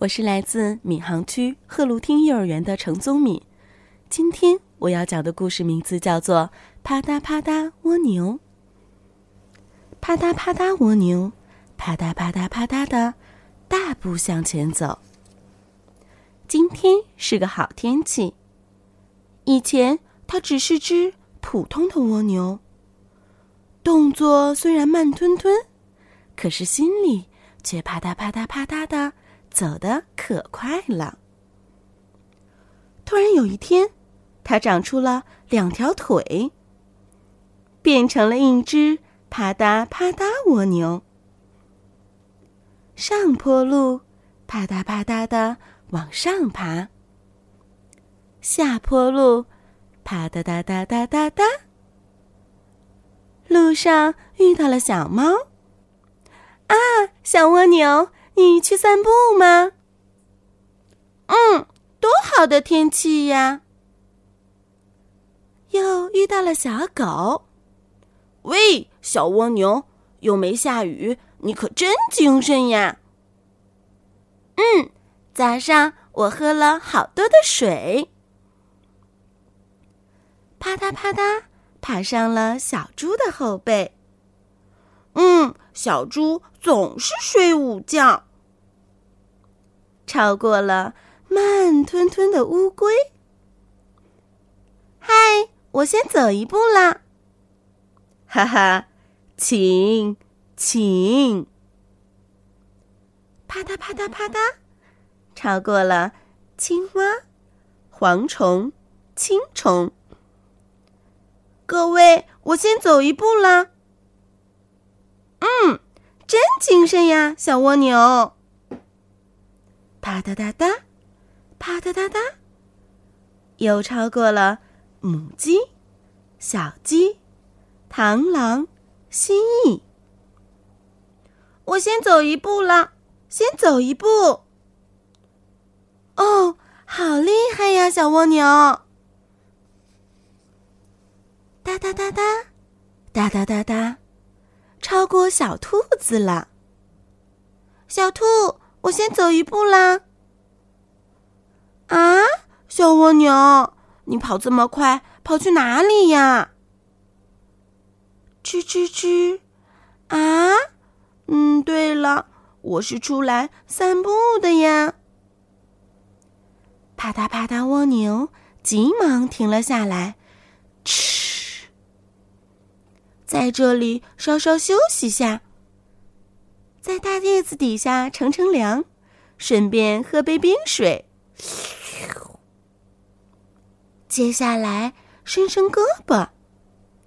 我是来自闵行区鹤庐町幼儿园的程宗敏。今天我要讲的故事名字叫做《啪嗒啪嗒蜗牛》。啪嗒啪嗒蜗牛，啪嗒啪嗒啪嗒的大步向前走。今天是个好天气。以前它只是只普通的蜗牛，动作虽然慢吞吞，可是心里却啪嗒啪嗒啪嗒的。走得可快了。突然有一天，它长出了两条腿，变成了一只啪嗒啪嗒蜗牛。上坡路，啪嗒啪嗒的往上爬；下坡路，啪嗒嗒嗒嗒嗒嗒。路上遇到了小猫，啊，小蜗牛。你去散步吗？嗯，多好的天气呀！又遇到了小狗。喂，小蜗牛，又没下雨，你可真精神呀！嗯，早上我喝了好多的水。啪嗒啪嗒，爬上了小猪的后背。嗯，小猪总是睡午觉。超过了慢吞吞的乌龟。嗨，我先走一步啦。哈哈，请，请。啪嗒啪嗒啪嗒，超过了青蛙、蝗虫、青虫。各位，我先走一步啦。嗯，真精神呀，小蜗牛。啪嗒嗒嗒，啪嗒嗒嗒，又超过了母鸡、小鸡、螳螂、蜥蜴。我先走一步了，先走一步。哦，好厉害呀，小蜗牛！哒哒哒哒，哒哒哒哒，超过小兔子了。小兔。我先走一步啦！啊，小蜗牛，你跑这么快，跑去哪里呀？吱吱吱！啊，嗯，对了，我是出来散步的呀。啪嗒啪嗒，蜗牛急忙停了下来，嗤，在这里稍稍休息下。在大叶子底下乘乘凉，顺便喝杯冰水。接下来伸伸胳膊，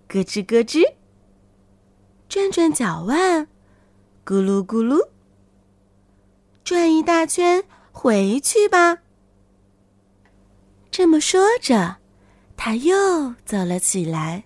咯吱咯吱；转转脚腕，咕噜咕噜。转一大圈，回去吧。这么说着，他又走了起来。